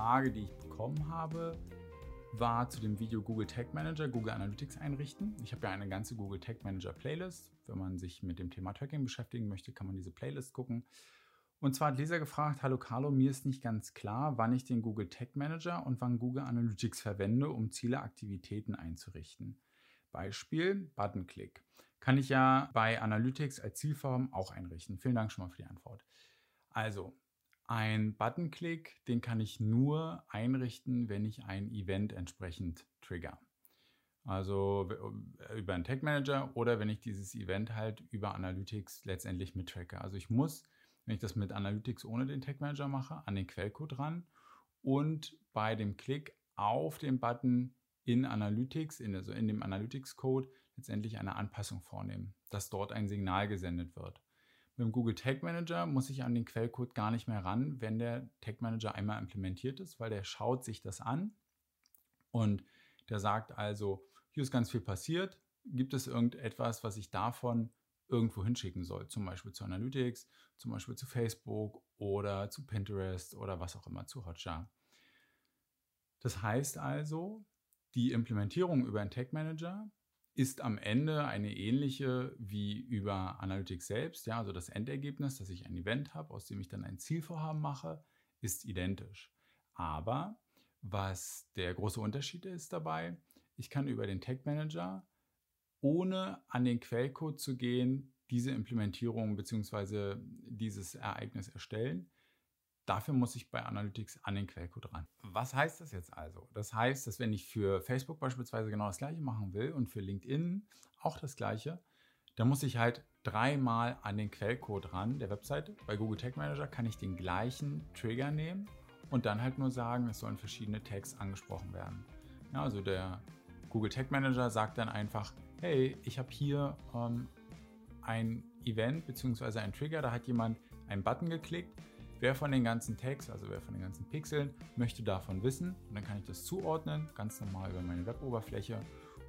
Frage, die ich bekommen habe, war zu dem Video Google Tag Manager, Google Analytics einrichten. Ich habe ja eine ganze Google Tag Manager Playlist. Wenn man sich mit dem Thema Tracking beschäftigen möchte, kann man diese Playlist gucken. Und zwar hat Leser gefragt, hallo Carlo, mir ist nicht ganz klar, wann ich den Google Tag Manager und wann Google Analytics verwende, um Ziele, Aktivitäten einzurichten. Beispiel Buttonklick. Kann ich ja bei Analytics als Zielform auch einrichten. Vielen Dank schon mal für die Antwort. Also, ein Buttonklick, den kann ich nur einrichten, wenn ich ein Event entsprechend trigger. Also über einen Tag Manager oder wenn ich dieses Event halt über Analytics letztendlich mit tracke. Also ich muss, wenn ich das mit Analytics ohne den Tag Manager mache, an den Quellcode ran und bei dem Klick auf den Button in Analytics, in, also in dem Analytics-Code, letztendlich eine Anpassung vornehmen, dass dort ein Signal gesendet wird. Mit dem Google Tag Manager muss ich an den Quellcode gar nicht mehr ran, wenn der Tag Manager einmal implementiert ist, weil der schaut sich das an und der sagt also, hier ist ganz viel passiert, gibt es irgendetwas, was ich davon irgendwo hinschicken soll, zum Beispiel zu Analytics, zum Beispiel zu Facebook oder zu Pinterest oder was auch immer, zu Hotjar. Das heißt also, die Implementierung über einen Tag Manager ist am Ende eine ähnliche wie über Analytics selbst. Ja, also das Endergebnis, dass ich ein Event habe, aus dem ich dann ein Zielvorhaben mache, ist identisch. Aber was der große Unterschied ist dabei, ich kann über den Tag Manager, ohne an den Quellcode zu gehen, diese Implementierung bzw. dieses Ereignis erstellen. Dafür muss ich bei Analytics an den Quellcode ran. Was heißt das jetzt also? Das heißt, dass wenn ich für Facebook beispielsweise genau das gleiche machen will und für LinkedIn auch das gleiche, dann muss ich halt dreimal an den Quellcode ran der Webseite. Bei Google Tag Manager kann ich den gleichen Trigger nehmen und dann halt nur sagen, es sollen verschiedene Tags angesprochen werden. Ja, also der Google Tag Manager sagt dann einfach, hey, ich habe hier ähm, ein Event bzw. ein Trigger, da hat jemand einen Button geklickt Wer von den ganzen Tags, also wer von den ganzen Pixeln, möchte davon wissen? Und dann kann ich das zuordnen, ganz normal über meine Weboberfläche.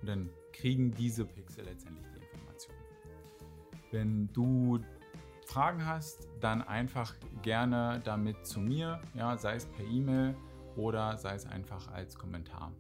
Und dann kriegen diese Pixel letztendlich die Information. Wenn du Fragen hast, dann einfach gerne damit zu mir, ja, sei es per E-Mail oder sei es einfach als Kommentar.